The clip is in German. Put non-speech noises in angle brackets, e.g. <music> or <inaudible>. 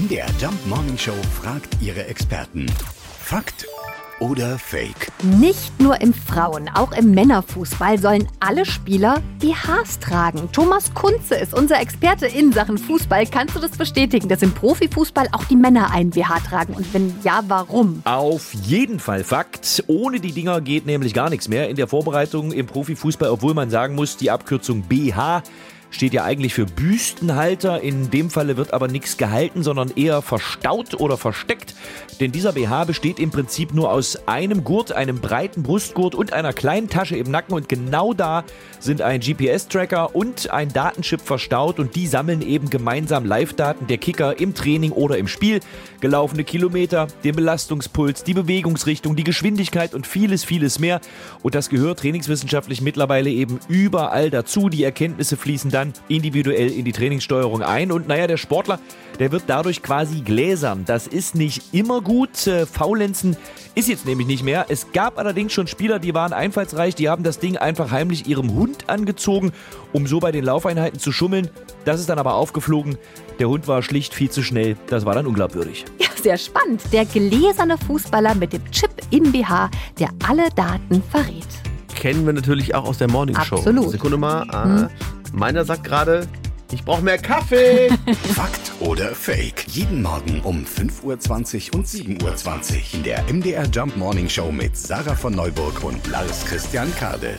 MDR Jump Morning Show fragt ihre Experten. Fakt oder Fake? Nicht nur im Frauen-, auch im Männerfußball sollen alle Spieler BHs tragen. Thomas Kunze ist unser Experte in Sachen Fußball. Kannst du das bestätigen, dass im Profifußball auch die Männer einen BH tragen? Und wenn ja, warum? Auf jeden Fall Fakt. Ohne die Dinger geht nämlich gar nichts mehr in der Vorbereitung im Profifußball, obwohl man sagen muss, die Abkürzung BH steht ja eigentlich für Büstenhalter. In dem Falle wird aber nichts gehalten, sondern eher verstaut oder versteckt. Denn dieser BH besteht im Prinzip nur aus einem Gurt, einem breiten Brustgurt und einer kleinen Tasche im Nacken. Und genau da sind ein GPS-Tracker und ein Datenchip verstaut. Und die sammeln eben gemeinsam Live-Daten der Kicker im Training oder im Spiel. Gelaufene Kilometer, den Belastungspuls, die Bewegungsrichtung, die Geschwindigkeit und vieles, vieles mehr. Und das gehört trainingswissenschaftlich mittlerweile eben überall dazu. Die Erkenntnisse fließen da dann individuell in die Trainingssteuerung ein. Und naja, der Sportler, der wird dadurch quasi gläsern. Das ist nicht immer gut. Äh, Faulenzen ist jetzt nämlich nicht mehr. Es gab allerdings schon Spieler, die waren einfallsreich, die haben das Ding einfach heimlich ihrem Hund angezogen, um so bei den Laufeinheiten zu schummeln. Das ist dann aber aufgeflogen. Der Hund war schlicht viel zu schnell. Das war dann unglaubwürdig. Ja, sehr spannend. Der gläserne Fußballer mit dem Chip im BH, der alle Daten verrät. Kennen wir natürlich auch aus der Morning Show. Absolut. Sekunde mal. Ah, hm. Meiner sagt gerade, ich brauche mehr Kaffee. <laughs> Fakt oder Fake? Jeden Morgen um 5.20 Uhr und 7.20 Uhr in der MDR Jump Morning Show mit Sarah von Neuburg und Lars Christian Kade.